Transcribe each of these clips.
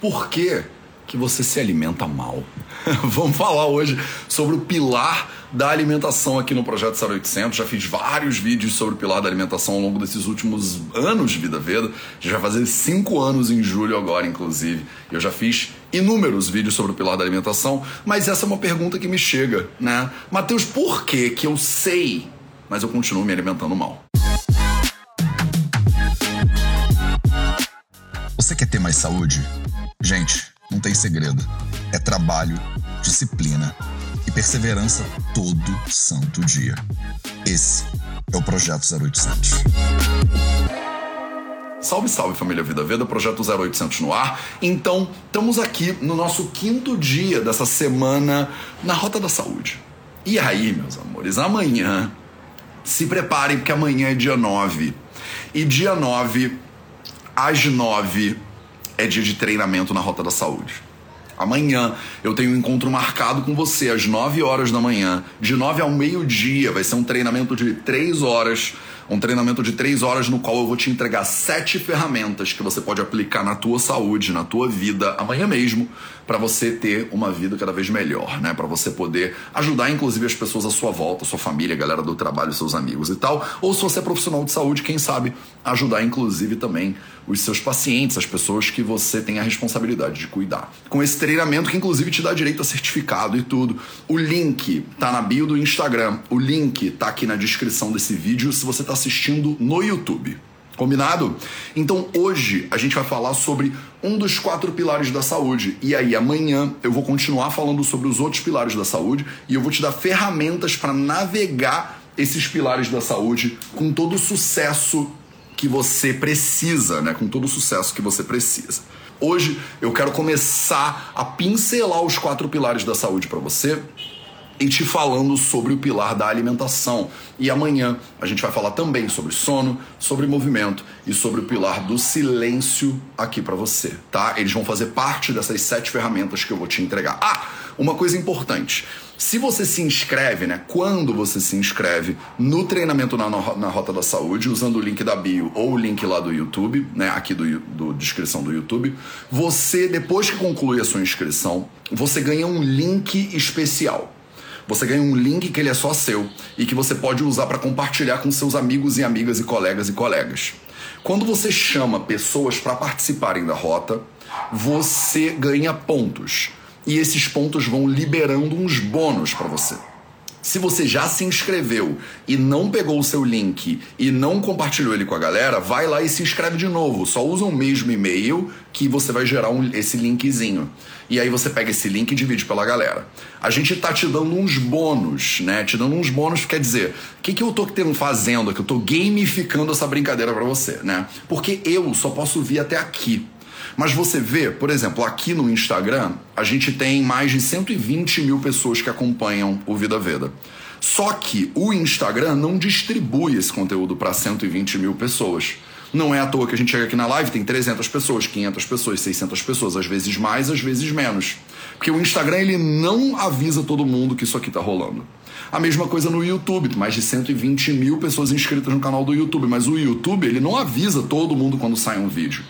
Por que, que você se alimenta mal? Vamos falar hoje sobre o pilar da alimentação aqui no Projeto 0800. Já fiz vários vídeos sobre o pilar da alimentação ao longo desses últimos anos de Vida Veda. Já vai fazer cinco anos em julho agora, inclusive. Eu já fiz inúmeros vídeos sobre o pilar da alimentação, mas essa é uma pergunta que me chega, né? Mateus, por que que eu sei, mas eu continuo me alimentando mal? Você quer ter mais saúde? Gente, não tem segredo. É trabalho, disciplina e perseverança todo santo dia. Esse é o Projeto 0800. Salve, salve família Vida Veda, Projeto 0800 no ar. Então, estamos aqui no nosso quinto dia dessa semana na Rota da Saúde. E aí, meus amores, amanhã, se preparem porque amanhã é dia 9. E dia 9, às 9, é dia de treinamento na Rota da Saúde. Amanhã eu tenho um encontro marcado com você às 9 horas da manhã, de 9 ao meio-dia. Vai ser um treinamento de 3 horas um treinamento de três horas no qual eu vou te entregar sete ferramentas que você pode aplicar na tua saúde, na tua vida, amanhã mesmo, para você ter uma vida cada vez melhor, né? Para você poder ajudar, inclusive, as pessoas à sua volta, sua família, galera do trabalho, seus amigos e tal. Ou se você é profissional de saúde, quem sabe ajudar, inclusive, também os seus pacientes, as pessoas que você tem a responsabilidade de cuidar. Com esse treinamento que, inclusive, te dá direito a certificado e tudo. O link tá na bio do Instagram, o link tá aqui na descrição desse vídeo se você tá assistindo no YouTube. Combinado? Então hoje a gente vai falar sobre um dos quatro pilares da saúde. E aí amanhã eu vou continuar falando sobre os outros pilares da saúde e eu vou te dar ferramentas para navegar esses pilares da saúde com todo o sucesso que você precisa, né? Com todo o sucesso que você precisa. Hoje eu quero começar a pincelar os quatro pilares da saúde para você e te falando sobre o pilar da alimentação. E amanhã a gente vai falar também sobre sono, sobre movimento e sobre o pilar do silêncio aqui para você, tá? Eles vão fazer parte dessas sete ferramentas que eu vou te entregar. Ah, uma coisa importante. Se você se inscreve, né? Quando você se inscreve no treinamento na, na Rota da Saúde, usando o link da bio ou o link lá do YouTube, né? Aqui do, do descrição do YouTube, você, depois que conclui a sua inscrição, você ganha um link especial você ganha um link que ele é só seu e que você pode usar para compartilhar com seus amigos e amigas e colegas e colegas. Quando você chama pessoas para participarem da rota, você ganha pontos. E esses pontos vão liberando uns bônus para você. Se você já se inscreveu e não pegou o seu link e não compartilhou ele com a galera, vai lá e se inscreve de novo. Só usa o mesmo e-mail que você vai gerar um, esse linkzinho. E aí você pega esse link e divide pela galera. A gente tá te dando uns bônus, né? Te dando uns bônus quer dizer, o que, que eu tô fazendo aqui? Eu tô gamificando essa brincadeira para você, né? Porque eu só posso vir até aqui. Mas você vê, por exemplo, aqui no Instagram, a gente tem mais de 120 mil pessoas que acompanham o Vida Veda. Só que o Instagram não distribui esse conteúdo para 120 mil pessoas. Não é à toa que a gente chega aqui na live, tem 300 pessoas, 500 pessoas, 600 pessoas, às vezes mais, às vezes menos. Porque o Instagram ele não avisa todo mundo que isso aqui tá rolando. A mesma coisa no YouTube, mais de 120 mil pessoas inscritas no canal do YouTube, mas o YouTube ele não avisa todo mundo quando sai um vídeo.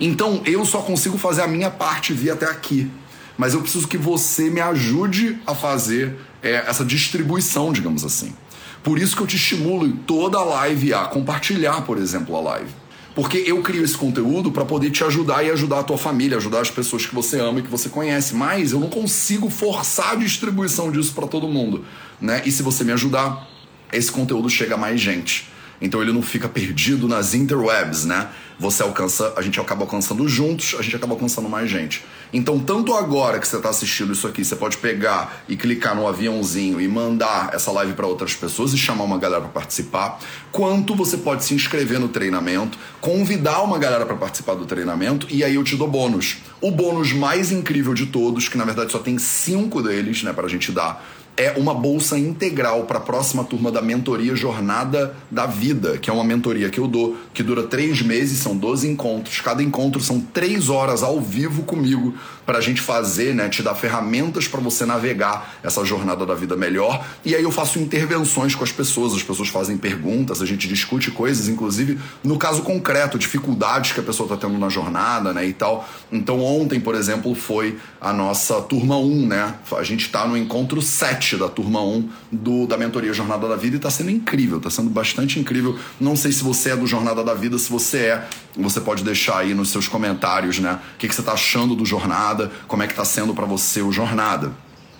Então eu só consigo fazer a minha parte vir até aqui. Mas eu preciso que você me ajude a fazer é, essa distribuição, digamos assim. Por isso que eu te estimulo em toda a live a compartilhar, por exemplo, a live. Porque eu crio esse conteúdo para poder te ajudar e ajudar a tua família, ajudar as pessoas que você ama e que você conhece. Mas eu não consigo forçar a distribuição disso para todo mundo, né? E se você me ajudar, esse conteúdo chega a mais gente. Então ele não fica perdido nas interwebs, né? Você alcança, a gente acaba alcançando juntos, a gente acaba alcançando mais gente. Então, tanto agora que você está assistindo isso aqui, você pode pegar e clicar no aviãozinho e mandar essa live para outras pessoas e chamar uma galera para participar, quanto você pode se inscrever no treinamento, convidar uma galera para participar do treinamento e aí eu te dou bônus. O bônus mais incrível de todos, que na verdade só tem cinco deles, né, para a gente dar é uma bolsa integral para a próxima turma da mentoria Jornada da Vida, que é uma mentoria que eu dou, que dura três meses, são 12 encontros. Cada encontro são três horas ao vivo comigo para a gente fazer, né, te dar ferramentas para você navegar essa jornada da vida melhor. E aí eu faço intervenções com as pessoas, as pessoas fazem perguntas, a gente discute coisas, inclusive no caso concreto, dificuldades que a pessoa está tendo na jornada, né, e tal. Então ontem, por exemplo, foi a nossa turma 1, né? A gente está no encontro 7 da turma 1 do, da mentoria Jornada da Vida e está sendo incrível, está sendo bastante incrível. Não sei se você é do Jornada da Vida, se você é, você pode deixar aí nos seus comentários, né? O que, que você está achando do Jornada, como é que está sendo para você o Jornada.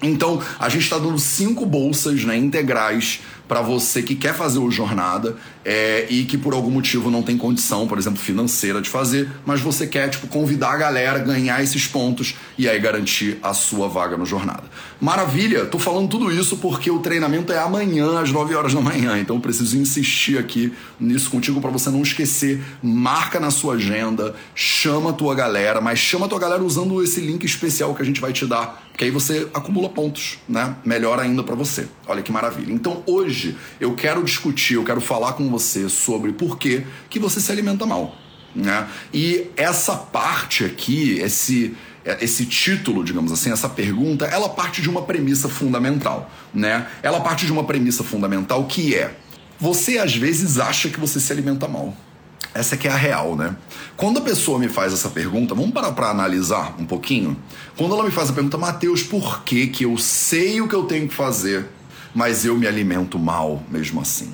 Então, a gente está dando cinco bolsas né, integrais para você que quer fazer o jornada é, e que por algum motivo não tem condição, por exemplo, financeira de fazer, mas você quer tipo convidar a galera, ganhar esses pontos e aí garantir a sua vaga no jornada. Maravilha, tô falando tudo isso porque o treinamento é amanhã às 9 horas da manhã, então eu preciso insistir aqui nisso contigo para você não esquecer. Marca na sua agenda, chama a tua galera, mas chama a tua galera usando esse link especial que a gente vai te dar, que aí você acumula pontos, né? Melhor ainda para você. Olha que maravilha. Então hoje hoje eu quero discutir, eu quero falar com você sobre por que, que você se alimenta mal. Né? E essa parte aqui, esse, esse título, digamos assim, essa pergunta, ela parte de uma premissa fundamental. Né? Ela parte de uma premissa fundamental que é: você às vezes acha que você se alimenta mal. Essa que é a real, né? Quando a pessoa me faz essa pergunta, vamos parar para analisar um pouquinho. Quando ela me faz a pergunta, Mateus, por que que eu sei o que eu tenho que fazer, mas eu me alimento mal mesmo assim.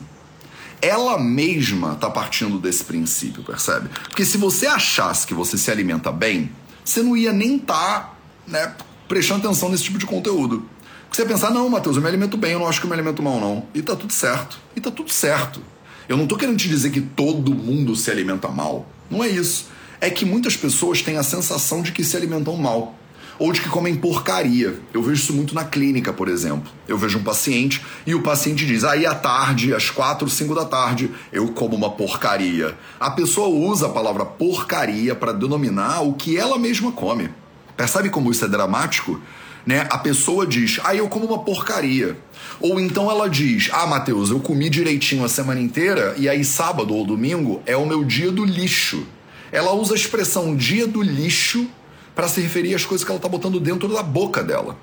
Ela mesma está partindo desse princípio, percebe? Porque se você achasse que você se alimenta bem, você não ia nem estar tá, né, prestando atenção nesse tipo de conteúdo. Porque você ia pensar, não, Matheus, eu me alimento bem, eu não acho que eu me alimento mal, não. E tá tudo certo. E tá tudo certo. Eu não tô querendo te dizer que todo mundo se alimenta mal. Não é isso. É que muitas pessoas têm a sensação de que se alimentam mal ou de que comem porcaria. Eu vejo isso muito na clínica, por exemplo. Eu vejo um paciente e o paciente diz: aí à tarde, às quatro, cinco da tarde, eu como uma porcaria. A pessoa usa a palavra porcaria para denominar o que ela mesma come. Percebe como isso é dramático? Né? A pessoa diz: ah, eu como uma porcaria. Ou então ela diz: ah, Matheus, eu comi direitinho a semana inteira e aí sábado ou domingo é o meu dia do lixo. Ela usa a expressão dia do lixo para se referir às coisas que ela está botando dentro da boca dela.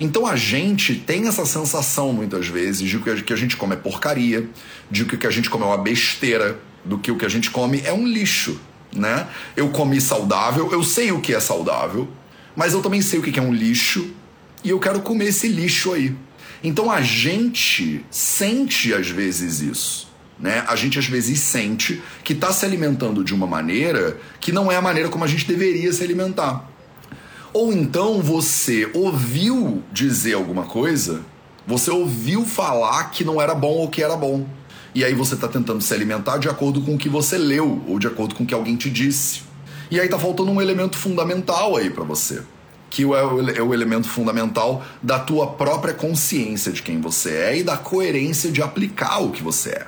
Então a gente tem essa sensação muitas vezes de que o que a gente come é porcaria, de que o que a gente come é uma besteira, do que o que a gente come é um lixo, né? Eu comi saudável, eu sei o que é saudável, mas eu também sei o que é um lixo e eu quero comer esse lixo aí. Então a gente sente às vezes isso. Né? A gente às vezes sente que está se alimentando de uma maneira que não é a maneira como a gente deveria se alimentar. Ou então você ouviu dizer alguma coisa, você ouviu falar que não era bom ou que era bom. E aí você está tentando se alimentar de acordo com o que você leu ou de acordo com o que alguém te disse. E aí tá faltando um elemento fundamental aí para você, que é o, é o elemento fundamental da tua própria consciência de quem você é e da coerência de aplicar o que você é.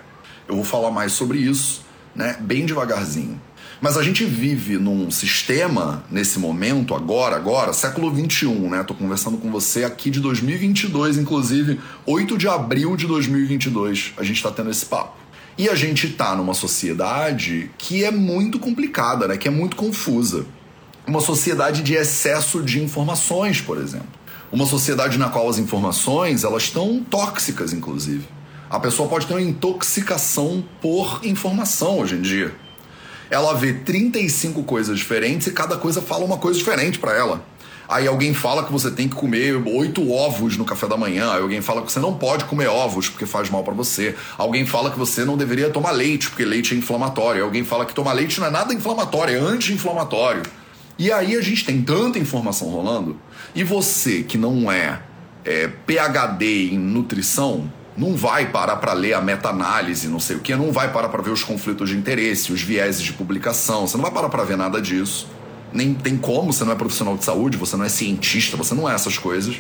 Eu vou falar mais sobre isso, né, bem devagarzinho. Mas a gente vive num sistema, nesse momento, agora, agora, século 21, né? Tô conversando com você aqui de 2022, inclusive, 8 de abril de 2022, a gente tá tendo esse papo. E a gente tá numa sociedade que é muito complicada, né? Que é muito confusa. Uma sociedade de excesso de informações, por exemplo. Uma sociedade na qual as informações, elas estão tóxicas, inclusive. A pessoa pode ter uma intoxicação por informação hoje em dia. Ela vê 35 coisas diferentes e cada coisa fala uma coisa diferente para ela. Aí alguém fala que você tem que comer oito ovos no café da manhã. Aí alguém fala que você não pode comer ovos porque faz mal para você. Alguém fala que você não deveria tomar leite porque leite é inflamatório. Alguém fala que tomar leite não é nada inflamatório, é anti-inflamatório. E aí a gente tem tanta informação rolando. E você que não é, é PhD em nutrição, não vai parar para ler a meta-análise, não sei o que, não vai parar para ver os conflitos de interesse, os vieses de publicação, você não vai parar para ver nada disso. Nem tem como, você não é profissional de saúde, você não é cientista, você não é essas coisas.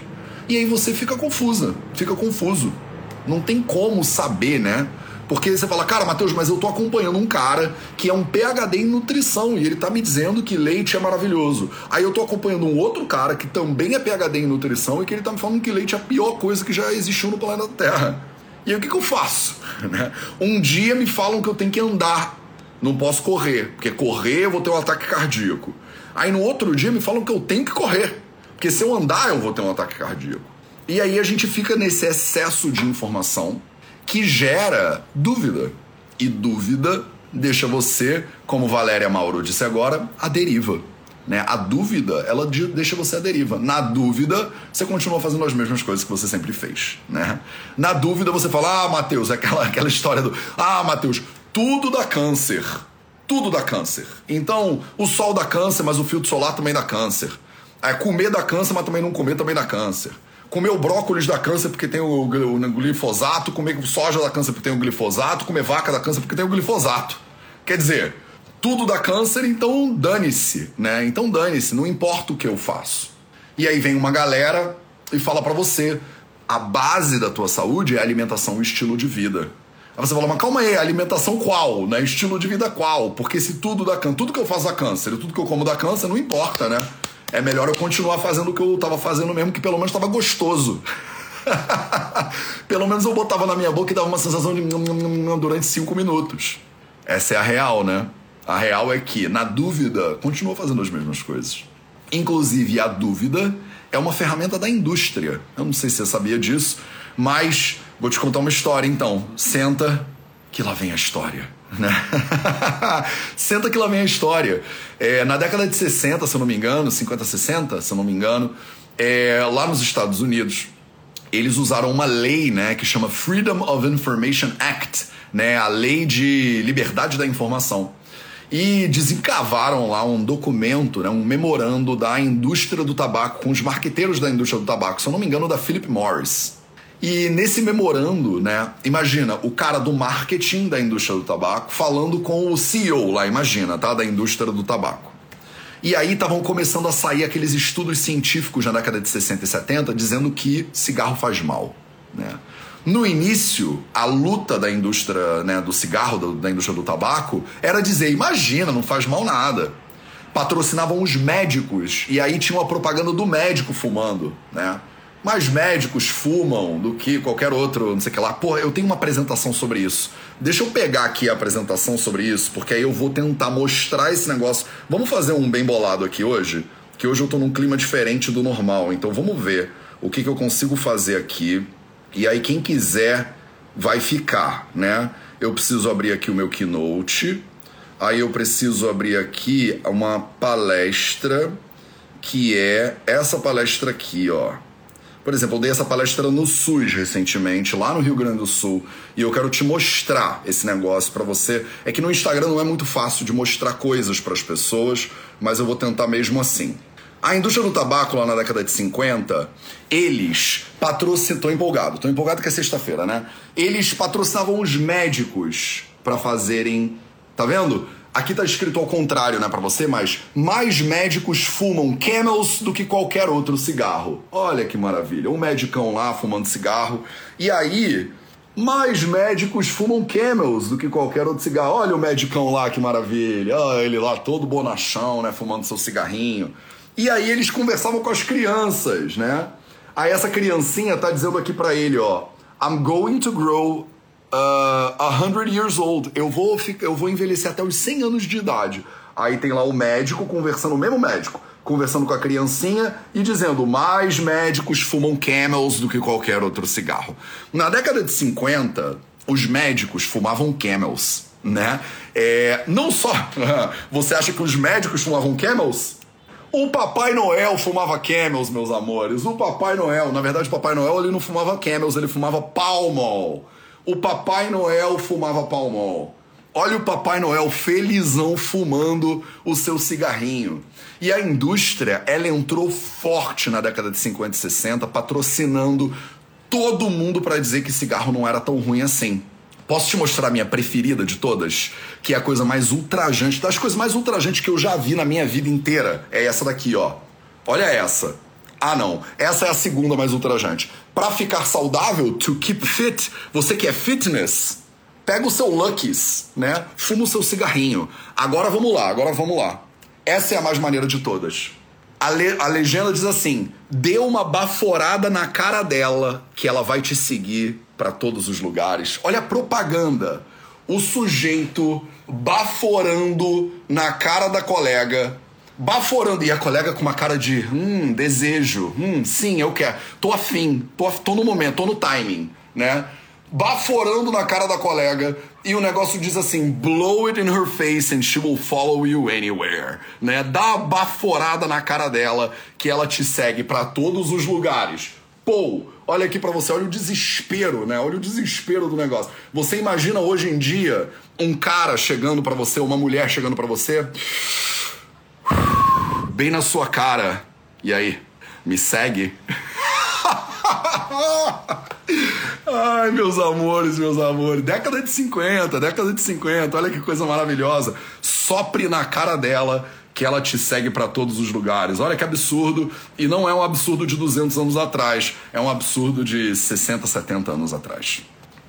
E aí você fica confusa, fica confuso. Não tem como saber, né? Porque você fala, cara, Matheus, mas eu tô acompanhando um cara que é um PhD em nutrição e ele tá me dizendo que leite é maravilhoso. Aí eu tô acompanhando um outro cara que também é PhD em nutrição e que ele tá me falando que leite é a pior coisa que já existiu no planeta Terra. E aí o que, que eu faço? Né? Um dia me falam que eu tenho que andar, não posso correr, porque correr eu vou ter um ataque cardíaco. Aí no outro dia me falam que eu tenho que correr, porque se eu andar eu vou ter um ataque cardíaco. E aí a gente fica nesse excesso de informação que gera dúvida. E dúvida deixa você, como Valéria Mauro disse agora, a deriva. Né? A dúvida, ela deixa você à deriva. Na dúvida, você continua fazendo as mesmas coisas que você sempre fez. Né? Na dúvida, você fala: Ah, Matheus, aquela, aquela história do: Ah, Matheus, tudo dá câncer. Tudo dá câncer. Então, o sol dá câncer, mas o filtro solar também dá câncer. É, comer dá câncer, mas também não comer também dá câncer. Comer o brócolis dá câncer porque tem o, glifosato, comer soja dá câncer porque tem o glifosato, comer vaca dá câncer porque tem o glifosato. Quer dizer, tudo dá câncer, então dane-se, né? Então dane-se, não importa o que eu faço. E aí vem uma galera e fala para você, a base da tua saúde é alimentação e estilo de vida. Aí você fala, mas calma aí, alimentação qual? Né? Estilo de vida qual? Porque se tudo dá câncer, tudo que eu faço dá câncer, tudo que eu como dá câncer, não importa, né? é melhor eu continuar fazendo o que eu estava fazendo mesmo, que pelo menos estava gostoso. pelo menos eu botava na minha boca e dava uma sensação de durante cinco minutos. Essa é a real, né? A real é que, na dúvida, continua fazendo as mesmas coisas. Inclusive, a dúvida é uma ferramenta da indústria. Eu não sei se você sabia disso, mas vou te contar uma história então. Senta, que lá vem a história. Né? Senta que lá vem a história. É, na década de 60, se eu não me engano, 50, 60, se eu não me engano, é, lá nos Estados Unidos, eles usaram uma lei né, que chama Freedom of Information Act, né, a lei de liberdade da informação. E desencavaram lá um documento, né, um memorando da indústria do tabaco, com os marqueteiros da indústria do tabaco, se eu não me engano, da Philip Morris. E nesse memorando, né, imagina o cara do marketing da indústria do tabaco falando com o CEO lá, imagina, tá, da indústria do tabaco. E aí estavam começando a sair aqueles estudos científicos na década de 60 e 70 dizendo que cigarro faz mal, né? No início, a luta da indústria né, do cigarro, da indústria do tabaco, era dizer: imagina, não faz mal nada. Patrocinavam os médicos, e aí tinha uma propaganda do médico fumando, né? Mais médicos fumam do que qualquer outro, não sei o que lá. Porra, eu tenho uma apresentação sobre isso. Deixa eu pegar aqui a apresentação sobre isso, porque aí eu vou tentar mostrar esse negócio. Vamos fazer um bem bolado aqui hoje? Que hoje eu tô num clima diferente do normal. Então vamos ver o que, que eu consigo fazer aqui. E aí quem quiser vai ficar, né? Eu preciso abrir aqui o meu Keynote. Aí eu preciso abrir aqui uma palestra que é essa palestra aqui, ó. Por exemplo, eu dei essa palestra no SUS recentemente, lá no Rio Grande do Sul, e eu quero te mostrar esse negócio para você. É que no Instagram não é muito fácil de mostrar coisas para as pessoas, mas eu vou tentar mesmo assim. A indústria do tabaco lá na década de 50, eles patrocinam. Tô empolgado, tô empolgado que é sexta-feira, né? Eles patrocinavam os médicos para fazerem. Tá vendo? Aqui tá escrito ao contrário, né, para você, mas mais médicos fumam Camels do que qualquer outro cigarro. Olha que maravilha. Um medicão lá fumando cigarro. E aí, mais médicos fumam Camels do que qualquer outro cigarro. Olha o medicão lá, que maravilha. Olha ele lá todo bonachão, né, fumando seu cigarrinho. E aí eles conversavam com as crianças, né? Aí essa criancinha tá dizendo aqui para ele, ó, I'm going to grow uh, 100 years old. Eu vou, eu vou envelhecer até os 100 anos de idade. Aí tem lá o médico conversando, o mesmo médico, conversando com a criancinha e dizendo: mais médicos fumam camels do que qualquer outro cigarro. Na década de 50, os médicos fumavam camels, né? É, não só. Você acha que os médicos fumavam camels? O Papai Noel fumava camels, meus amores. O Papai Noel, na verdade, o Papai Noel ele não fumava camels, ele fumava palmol o Papai Noel fumava palmol. Olha o Papai Noel felizão fumando o seu cigarrinho. E a indústria, ela entrou forte na década de 50 e 60, patrocinando todo mundo para dizer que cigarro não era tão ruim assim. Posso te mostrar a minha preferida de todas? Que é a coisa mais ultrajante, das coisas mais ultrajantes que eu já vi na minha vida inteira. É essa daqui, ó. Olha essa. Ah, não. Essa é a segunda mais ultrajante. Para ficar saudável, to keep fit, você que é fitness, pega o seu Luckies, né? Fuma o seu cigarrinho. Agora vamos lá, agora vamos lá. Essa é a mais maneira de todas. A, le a legenda diz assim: dê uma baforada na cara dela que ela vai te seguir para todos os lugares. Olha a propaganda. O sujeito baforando na cara da colega. Baforando. E a colega com uma cara de hum, desejo. Hum, sim, eu quero. Tô afim. Tô, tô no momento, tô no timing, né? baforando na cara da colega e o negócio diz assim: blow it in her face and she will follow you anywhere, né? Dá uma baforada na cara dela que ela te segue para todos os lugares. Pô, olha aqui para você, olha o desespero, né? Olha o desespero do negócio. Você imagina hoje em dia um cara chegando para você, uma mulher chegando para você, bem na sua cara. E aí, me segue? Ai, meus amores, meus amores. Década de 50, década de 50. Olha que coisa maravilhosa. Sopre na cara dela que ela te segue para todos os lugares. Olha que absurdo. E não é um absurdo de 200 anos atrás. É um absurdo de 60, 70 anos atrás.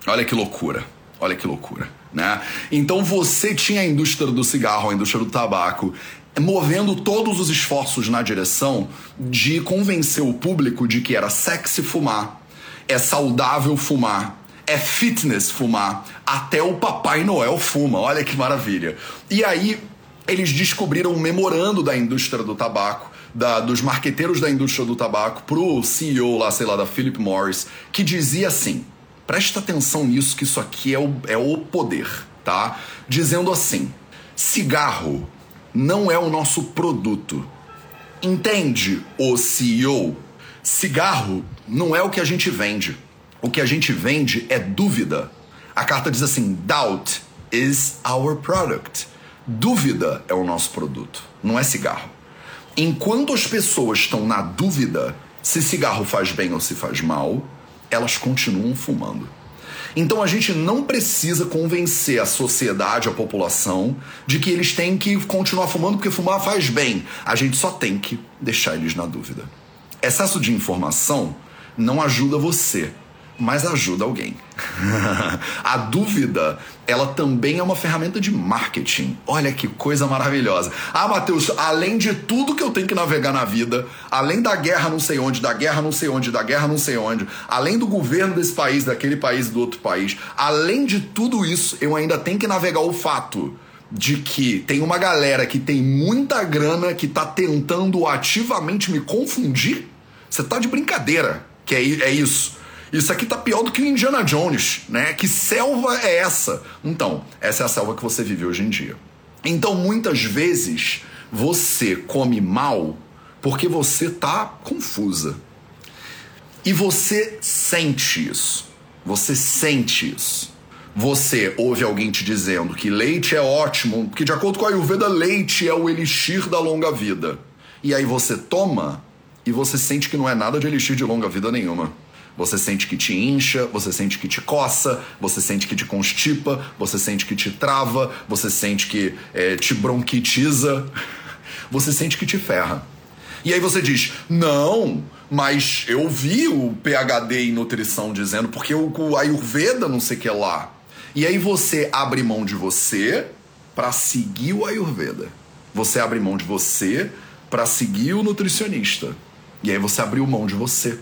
Olha que loucura. Olha que loucura, né? Então você tinha a indústria do cigarro, a indústria do tabaco, movendo todos os esforços na direção de convencer o público de que era sexy fumar, é saudável fumar, é fitness fumar, até o Papai Noel fuma. Olha que maravilha. E aí eles descobriram um memorando da indústria do tabaco, da, dos marqueteiros da indústria do tabaco, pro CEO lá, sei lá, da Philip Morris, que dizia assim: presta atenção nisso, que isso aqui é o, é o poder, tá? Dizendo assim: cigarro não é o nosso produto. Entende, o CEO? Cigarro não é o que a gente vende. O que a gente vende é dúvida. A carta diz assim: doubt is our product. Dúvida é o nosso produto, não é cigarro. Enquanto as pessoas estão na dúvida se cigarro faz bem ou se faz mal, elas continuam fumando. Então a gente não precisa convencer a sociedade, a população, de que eles têm que continuar fumando porque fumar faz bem. A gente só tem que deixar eles na dúvida. Excesso de informação não ajuda você, mas ajuda alguém. a dúvida, ela também é uma ferramenta de marketing. Olha que coisa maravilhosa. Ah, Matheus, além de tudo que eu tenho que navegar na vida, além da guerra não sei onde, da guerra não sei onde, da guerra não sei onde, além do governo desse país, daquele país, do outro país, além de tudo isso, eu ainda tenho que navegar o fato de que tem uma galera que tem muita grana que tá tentando ativamente me confundir você tá de brincadeira, que é, é isso. Isso aqui tá pior do que Indiana Jones, né? Que selva é essa? Então, essa é a selva que você vive hoje em dia. Então, muitas vezes, você come mal porque você tá confusa. E você sente isso. Você sente isso. Você ouve alguém te dizendo que leite é ótimo, porque de acordo com a Ayurveda, leite é o elixir da longa vida. E aí você toma e você sente que não é nada de elixir de longa vida nenhuma. Você sente que te incha, você sente que te coça, você sente que te constipa, você sente que te trava, você sente que é, te bronquitiza, você sente que te ferra. E aí você diz: não, mas eu vi o PhD em nutrição dizendo, porque o, Ayurveda não sei que lá. E aí você abre mão de você para seguir o Ayurveda. Você abre mão de você para seguir o nutricionista. E aí você abriu mão de você.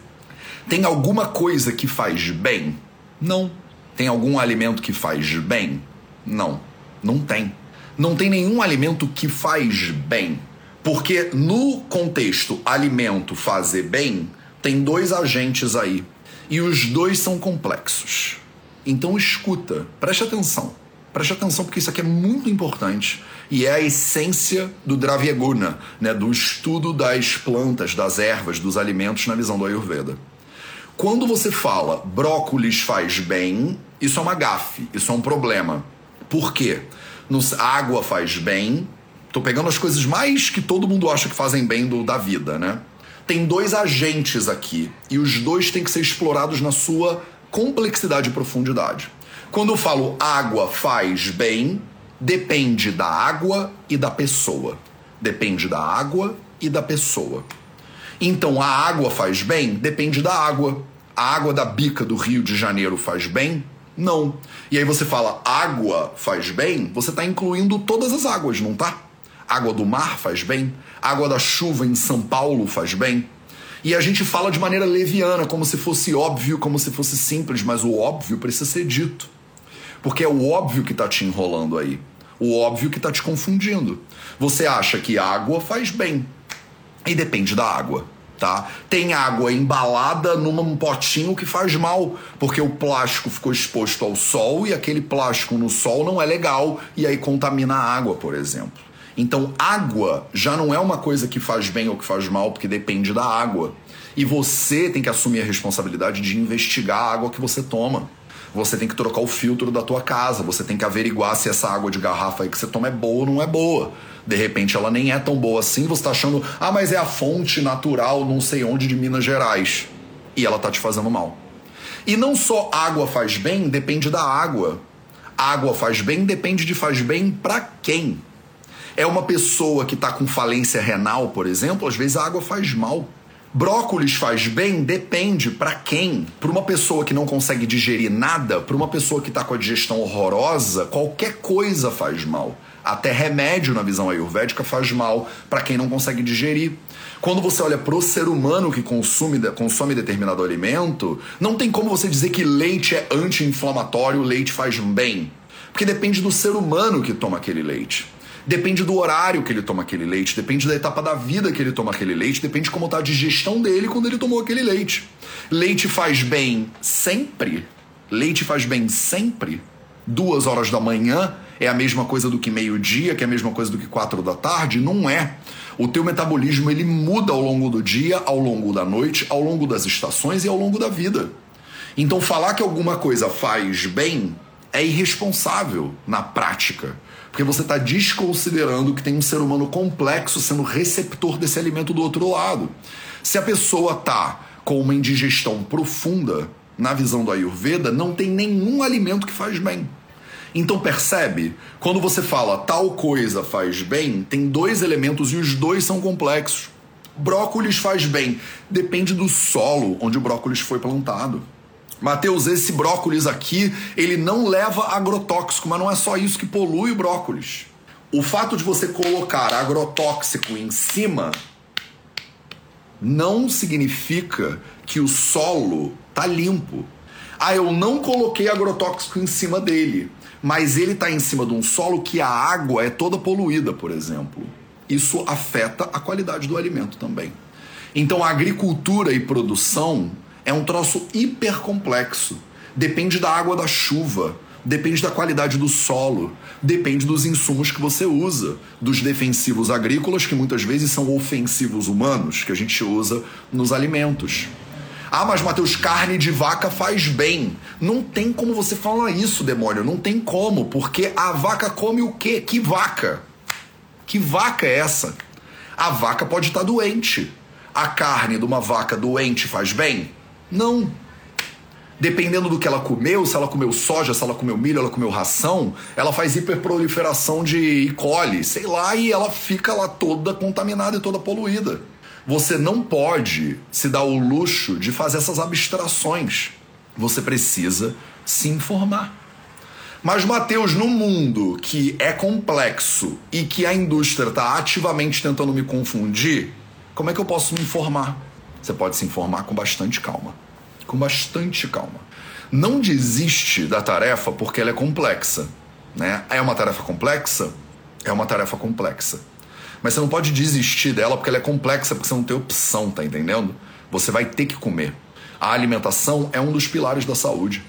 Tem alguma coisa que faz bem? Não. Tem algum alimento que faz bem? Não. Não tem. Não tem nenhum alimento que faz bem. Porque no contexto alimento fazer bem, tem dois agentes aí. E os dois são complexos. Então escuta, preste atenção. Preste atenção porque isso aqui é muito importante e é a essência do Dravyaguna, né, do estudo das plantas, das ervas, dos alimentos na visão do Ayurveda. Quando você fala brócolis faz bem, isso é uma gafe, isso é um problema. Por quê? Nos, água faz bem. Tô pegando as coisas mais que todo mundo acha que fazem bem do, da vida, né? Tem dois agentes aqui e os dois têm que ser explorados na sua complexidade e profundidade. Quando eu falo água faz bem, depende da água e da pessoa. Depende da água e da pessoa. Então a água faz bem? Depende da água. A água da bica do Rio de Janeiro faz bem? Não. E aí você fala água faz bem, você está incluindo todas as águas, não tá? Água do mar faz bem, água da chuva em São Paulo faz bem. E a gente fala de maneira leviana, como se fosse óbvio, como se fosse simples, mas o óbvio precisa ser dito. Porque é o óbvio que está te enrolando aí. O óbvio que está te confundindo. Você acha que água faz bem. E depende da água tá? Tem água embalada num potinho que faz mal, porque o plástico ficou exposto ao sol e aquele plástico no sol não é legal e aí contamina a água, por exemplo. Então, água já não é uma coisa que faz bem ou que faz mal, porque depende da água. E você tem que assumir a responsabilidade de investigar a água que você toma. Você tem que trocar o filtro da tua casa, você tem que averiguar se essa água de garrafa aí que você toma é boa ou não é boa de repente ela nem é tão boa assim, você está achando, ah, mas é a fonte natural não sei onde de Minas Gerais. E ela tá te fazendo mal. E não só água faz bem, depende da água. Água faz bem, depende de faz bem para quem. É uma pessoa que está com falência renal, por exemplo, às vezes a água faz mal. Brócolis faz bem? Depende. Para quem? Para uma pessoa que não consegue digerir nada, para uma pessoa que está com a digestão horrorosa, qualquer coisa faz mal. Até remédio na visão ayurvédica faz mal para quem não consegue digerir. Quando você olha para o ser humano que consome, consome determinado alimento, não tem como você dizer que leite é anti-inflamatório, leite faz bem. Porque depende do ser humano que toma aquele leite. Depende do horário que ele toma aquele leite, depende da etapa da vida que ele toma aquele leite, depende de como está a digestão dele quando ele tomou aquele leite. Leite faz bem sempre? Leite faz bem sempre? Duas horas da manhã é a mesma coisa do que meio-dia, que é a mesma coisa do que quatro da tarde? Não é. O teu metabolismo ele muda ao longo do dia, ao longo da noite, ao longo das estações e ao longo da vida. Então falar que alguma coisa faz bem é irresponsável na prática, porque você está desconsiderando que tem um ser humano complexo sendo receptor desse alimento do outro lado. Se a pessoa tá com uma indigestão profunda, na visão do Ayurveda, não tem nenhum alimento que faz bem. Então percebe? Quando você fala tal coisa faz bem, tem dois elementos e os dois são complexos. Brócolis faz bem, depende do solo onde o brócolis foi plantado. Mateus, esse brócolis aqui, ele não leva agrotóxico, mas não é só isso que polui o brócolis. O fato de você colocar agrotóxico em cima não significa que o solo tá limpo. Ah, eu não coloquei agrotóxico em cima dele mas ele está em cima de um solo que a água é toda poluída, por exemplo. Isso afeta a qualidade do alimento também. Então, a agricultura e produção é um troço hiper complexo. Depende da água da chuva, depende da qualidade do solo, depende dos insumos que você usa, dos defensivos agrícolas, que muitas vezes são ofensivos humanos, que a gente usa nos alimentos. Ah, mas Mateus, carne de vaca faz bem. Não tem como você falar isso, demônio. Não tem como, porque a vaca come o quê? Que vaca? Que vaca é essa? A vaca pode estar doente. A carne de uma vaca doente faz bem? Não. Dependendo do que ela comeu, se ela comeu soja, se ela comeu milho, ela comeu ração, ela faz hiperproliferação de E. coli, sei lá, e ela fica lá toda contaminada e toda poluída. Você não pode se dar o luxo de fazer essas abstrações. Você precisa se informar. Mas, Mateus, no mundo que é complexo e que a indústria está ativamente tentando me confundir, como é que eu posso me informar? Você pode se informar com bastante calma. Com bastante calma. Não desiste da tarefa porque ela é complexa. Né? É uma tarefa complexa? É uma tarefa complexa. Mas você não pode desistir dela porque ela é complexa, porque você não tem opção, tá entendendo? Você vai ter que comer. A alimentação é um dos pilares da saúde.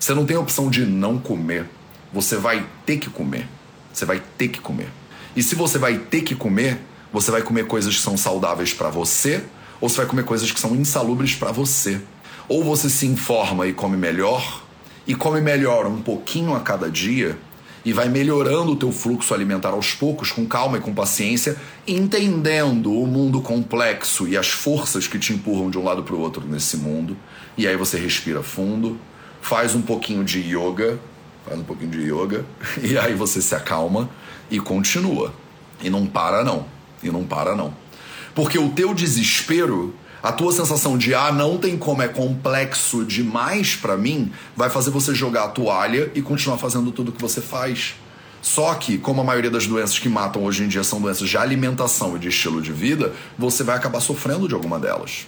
Você não tem opção de não comer. Você vai ter que comer. Você vai ter que comer. E se você vai ter que comer, você vai comer coisas que são saudáveis para você, ou você vai comer coisas que são insalubres para você. Ou você se informa e come melhor, e come melhor um pouquinho a cada dia, e vai melhorando o teu fluxo alimentar aos poucos, com calma e com paciência, entendendo o mundo complexo e as forças que te empurram de um lado para o outro nesse mundo. E aí você respira fundo, faz um pouquinho de yoga, faz um pouquinho de yoga, e aí você se acalma e continua. E não para não. E não para não. Porque o teu desespero A tua sensação de ah, não tem como, é complexo demais para mim, vai fazer você jogar a toalha e continuar fazendo tudo que você faz. Só que, como a maioria das doenças que matam hoje em dia são doenças de alimentação e de estilo de vida, você vai acabar sofrendo de alguma delas.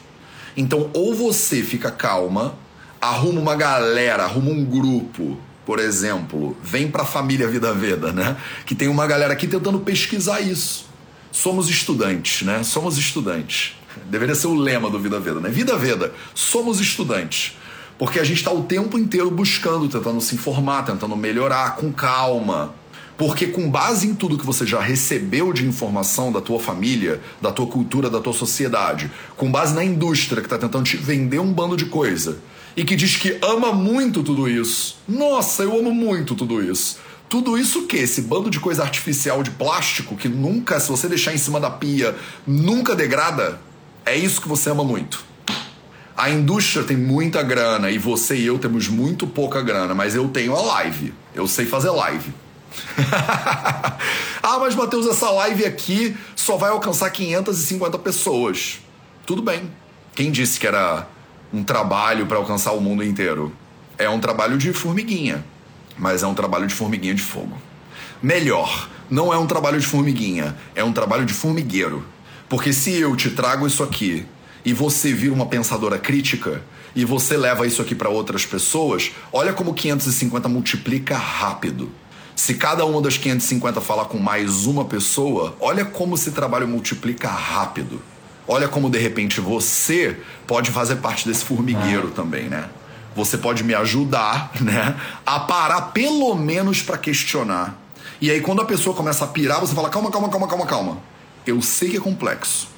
Então, ou você fica calma, arruma uma galera, arruma um grupo, por exemplo, vem para a família Vida Veda, né? Que tem uma galera aqui tentando pesquisar isso. Somos estudantes, né? Somos estudantes. Deveria ser o lema do Vida Veda, né? Vida Veda, somos estudantes. Porque a gente está o tempo inteiro buscando, tentando se informar, tentando melhorar com calma. Porque com base em tudo que você já recebeu de informação da tua família, da tua cultura, da tua sociedade, com base na indústria que está tentando te vender um bando de coisa e que diz que ama muito tudo isso. Nossa, eu amo muito tudo isso. Tudo isso o quê? Esse bando de coisa artificial de plástico que nunca, se você deixar em cima da pia, nunca degrada? É isso que você ama muito. A indústria tem muita grana e você e eu temos muito pouca grana, mas eu tenho a live. Eu sei fazer live. ah, mas Matheus, essa live aqui só vai alcançar 550 pessoas. Tudo bem. Quem disse que era um trabalho para alcançar o mundo inteiro? É um trabalho de formiguinha, mas é um trabalho de formiguinha de fogo. Melhor, não é um trabalho de formiguinha, é um trabalho de formigueiro. Porque se eu te trago isso aqui e você vira uma pensadora crítica e você leva isso aqui para outras pessoas, olha como 550 multiplica rápido. Se cada uma das 550 falar com mais uma pessoa, olha como esse trabalho multiplica rápido. Olha como de repente você pode fazer parte desse formigueiro também, né? Você pode me ajudar, né, a parar pelo menos para questionar. E aí quando a pessoa começa a pirar, você fala: "Calma, calma, calma, calma, calma. Eu sei que é complexo.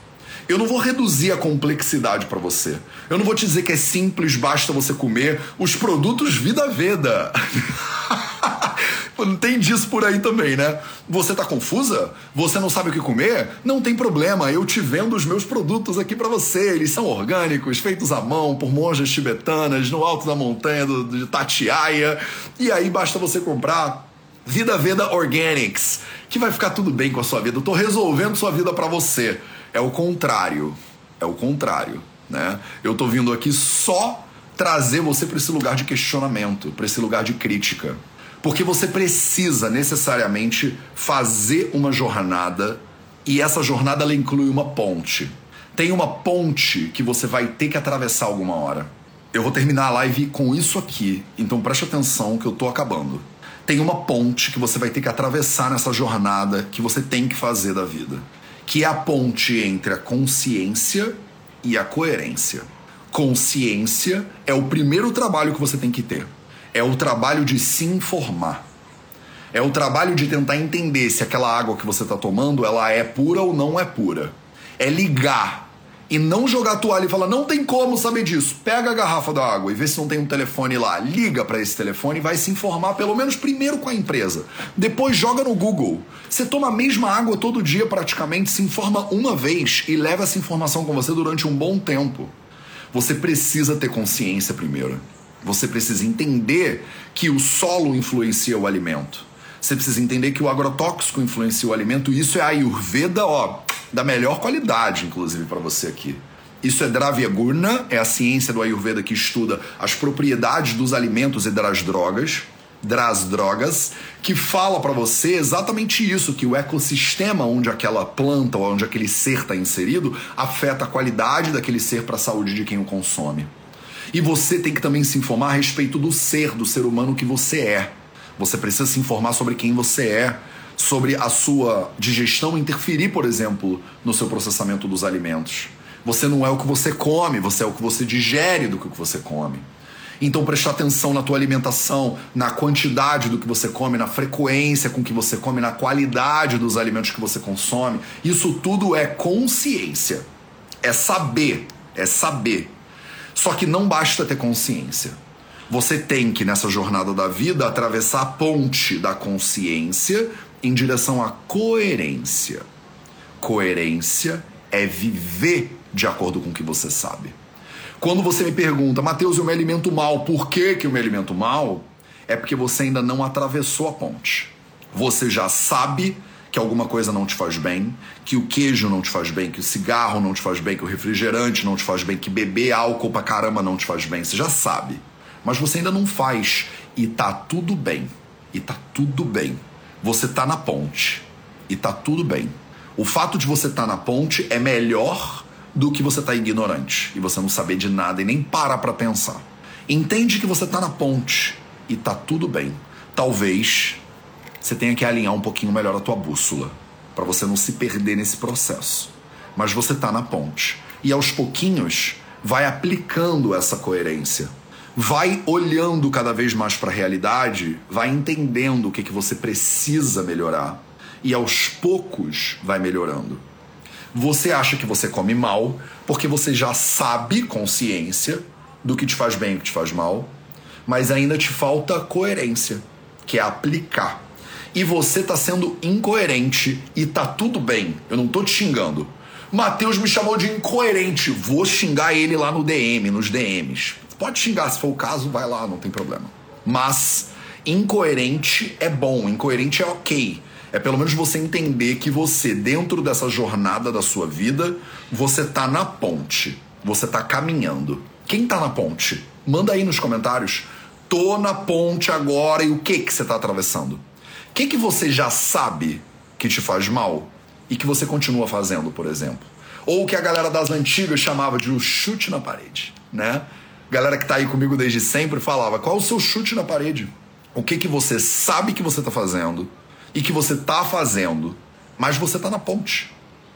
Eu não vou reduzir a complexidade para você. Eu não vou te dizer que é simples, basta você comer os produtos Vida Veda. Tem disso por aí também, né? Você tá confusa? Você não sabe o que comer? Não tem problema, eu te vendo os meus produtos aqui para você. Eles são orgânicos, feitos à mão por monjas tibetanas no alto da montanha do, de Tatiaia. E aí basta você comprar Vida Veda Organics, que vai ficar tudo bem com a sua vida. Eu tô resolvendo sua vida para você. É o contrário. É o contrário, né? Eu tô vindo aqui só trazer você para esse lugar de questionamento, para esse lugar de crítica. Porque você precisa necessariamente fazer uma jornada e essa jornada ela inclui uma ponte. Tem uma ponte que você vai ter que atravessar alguma hora. Eu vou terminar a live com isso aqui, então preste atenção que eu tô acabando tem uma ponte que você vai ter que atravessar nessa jornada que você tem que fazer da vida, que é a ponte entre a consciência e a coerência. Consciência é o primeiro trabalho que você tem que ter. É o trabalho de se informar. É o trabalho de tentar entender se aquela água que você está tomando ela é pura ou não é pura. É ligar e não jogar a toalha e falar, não tem como saber disso. Pega a garrafa da água e vê se não tem um telefone lá. Liga para esse telefone e vai se informar, pelo menos primeiro com a empresa. Depois joga no Google. Você toma a mesma água todo dia praticamente, se informa uma vez e leva essa informação com você durante um bom tempo. Você precisa ter consciência primeiro. Você precisa entender que o solo influencia o alimento. Você precisa entender que o agrotóxico influencia o alimento. Isso é a Ayurveda, ó, da melhor qualidade, inclusive, para você aqui. Isso é Dravya Gurna, é a ciência do Ayurveda que estuda as propriedades dos alimentos e das drogas, das drogas, que fala para você exatamente isso, que o ecossistema onde aquela planta ou onde aquele ser está inserido afeta a qualidade daquele ser para a saúde de quem o consome. E você tem que também se informar a respeito do ser, do ser humano que você é. Você precisa se informar sobre quem você é, sobre a sua digestão interferir, por exemplo, no seu processamento dos alimentos. Você não é o que você come, você é o que você digere do que você come. Então prestar atenção na tua alimentação, na quantidade do que você come, na frequência com que você come, na qualidade dos alimentos que você consome. Isso tudo é consciência. É saber, é saber. Só que não basta ter consciência. Você tem que, nessa jornada da vida, atravessar a ponte da consciência em direção à coerência. Coerência é viver de acordo com o que você sabe. Quando você me pergunta, Mateus, eu me alimento mal, por que, que eu me alimento mal? É porque você ainda não atravessou a ponte. Você já sabe que alguma coisa não te faz bem, que o queijo não te faz bem, que o cigarro não te faz bem, que o refrigerante não te faz bem, que beber álcool pra caramba não te faz bem. Você já sabe. Mas você ainda não faz. E tá tudo bem. E tá tudo bem. Você tá na ponte. E tá tudo bem. O fato de você estar tá na ponte é melhor do que você tá ignorante e você não saber de nada e nem parar para pensar. Entende que você está na ponte e tá tudo bem. Talvez você tenha que alinhar um pouquinho melhor a tua bússola para você não se perder nesse processo. Mas você está na ponte e aos pouquinhos vai aplicando essa coerência. Vai olhando cada vez mais para a realidade, vai entendendo o que, que você precisa melhorar e aos poucos vai melhorando. Você acha que você come mal porque você já sabe consciência do que te faz bem e o que te faz mal, mas ainda te falta coerência, que é aplicar. E você tá sendo incoerente e tá tudo bem. Eu não tô te xingando. Mateus me chamou de incoerente. Vou xingar ele lá no DM, nos DMs. Pode xingar, se for o caso, vai lá, não tem problema. Mas incoerente é bom, incoerente é ok. É pelo menos você entender que você, dentro dessa jornada da sua vida, você tá na ponte. Você tá caminhando. Quem tá na ponte? Manda aí nos comentários. Tô na ponte agora e o que que você tá atravessando? O que que você já sabe que te faz mal e que você continua fazendo, por exemplo? Ou o que a galera das antigas chamava de o chute na parede, né? Galera que tá aí comigo desde sempre falava: "Qual é o seu chute na parede?" O que que você sabe que você tá fazendo? e que você tá fazendo, mas você tá na ponte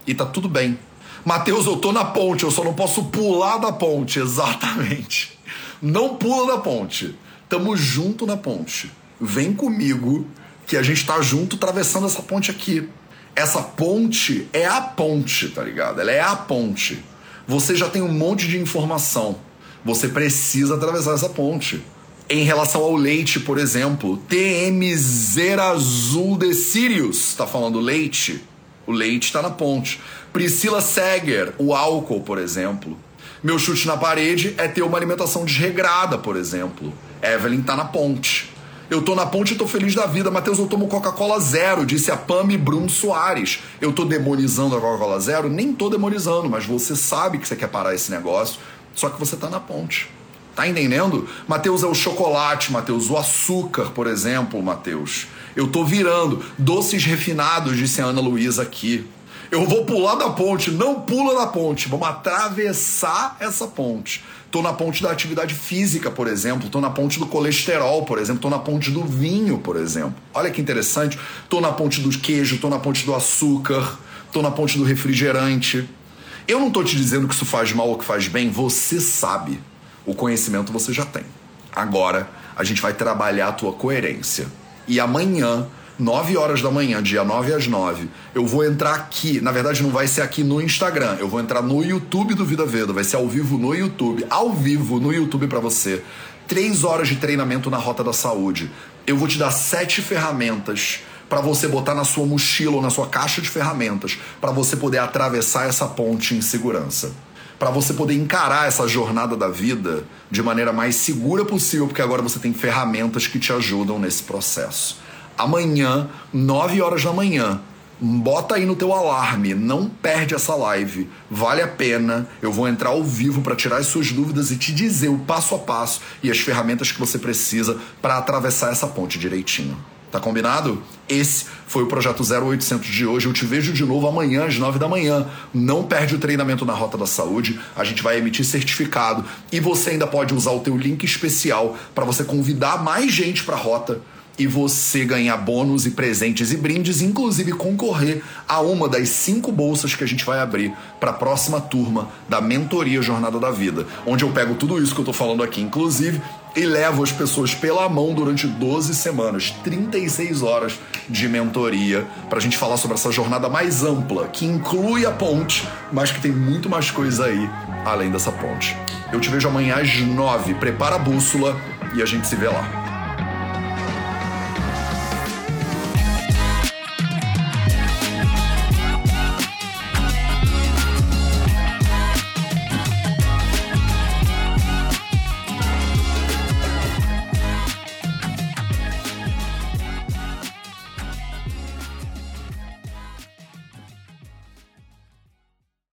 e tá tudo bem. Mateus, eu tô na ponte, eu só não posso pular da ponte. Exatamente. Não pula da ponte. Tamo junto na ponte. Vem comigo que a gente tá junto atravessando essa ponte aqui. Essa ponte é a ponte, tá ligado? Ela é a ponte. Você já tem um monte de informação. Você precisa atravessar essa ponte em relação ao leite, por exemplo. TMZ Azul de Sirius está falando leite. O leite está na ponte. Priscila Seger, o álcool, por exemplo. Meu chute na parede é ter uma alimentação desregrada, por exemplo. Evelyn tá na ponte. Eu tô na ponte e tô feliz da vida. Matheus, eu tomo Coca-Cola zero, disse a Pami Brum Soares. Eu tô demonizando a Coca-Cola zero? Nem tô demonizando, mas você sabe que você quer parar esse negócio, só que você tá na ponte. Tá entendendo? Mateus é o chocolate, Mateus, o açúcar, por exemplo, Mateus. Eu tô virando. Doces refinados, disse a Ana Luísa aqui. Eu vou pular da ponte, não pula da ponte, vamos atravessar essa ponte. Tô na ponte da atividade física, por exemplo, tô na ponte do colesterol, por exemplo, tô na ponte do vinho, por exemplo. Olha que interessante. Tô na ponte do queijo, tô na ponte do açúcar, tô na ponte do refrigerante. Eu não tô te dizendo que isso faz mal ou que faz bem, você sabe. O conhecimento você já tem. Agora a gente vai trabalhar a tua coerência. E amanhã, 9 horas da manhã, dia 9 às 9, eu vou entrar aqui. Na verdade, não vai ser aqui no Instagram, eu vou entrar no YouTube do Vida Veda. Vai ser ao vivo no YouTube, ao vivo no YouTube para você. Três horas de treinamento na Rota da Saúde. Eu vou te dar sete ferramentas para você botar na sua mochila ou na sua caixa de ferramentas para você poder atravessar essa ponte em segurança para você poder encarar essa jornada da vida de maneira mais segura possível, porque agora você tem ferramentas que te ajudam nesse processo. Amanhã, 9 horas da manhã, bota aí no teu alarme, não perde essa live, vale a pena. Eu vou entrar ao vivo para tirar as suas dúvidas e te dizer o passo a passo e as ferramentas que você precisa para atravessar essa ponte direitinho. Tá combinado? Esse foi o projeto 0800 de hoje. Eu te vejo de novo amanhã às 9 da manhã. Não perde o treinamento na Rota da Saúde. A gente vai emitir certificado e você ainda pode usar o teu link especial para você convidar mais gente para a rota e você ganhar bônus e presentes e brindes, inclusive concorrer a uma das cinco bolsas que a gente vai abrir para a próxima turma da Mentoria Jornada da Vida, onde eu pego tudo isso que eu estou falando aqui, inclusive, e levo as pessoas pela mão durante 12 semanas, 36 horas de mentoria, para a gente falar sobre essa jornada mais ampla, que inclui a ponte, mas que tem muito mais coisa aí além dessa ponte. Eu te vejo amanhã às 9. Prepara a bússola e a gente se vê lá.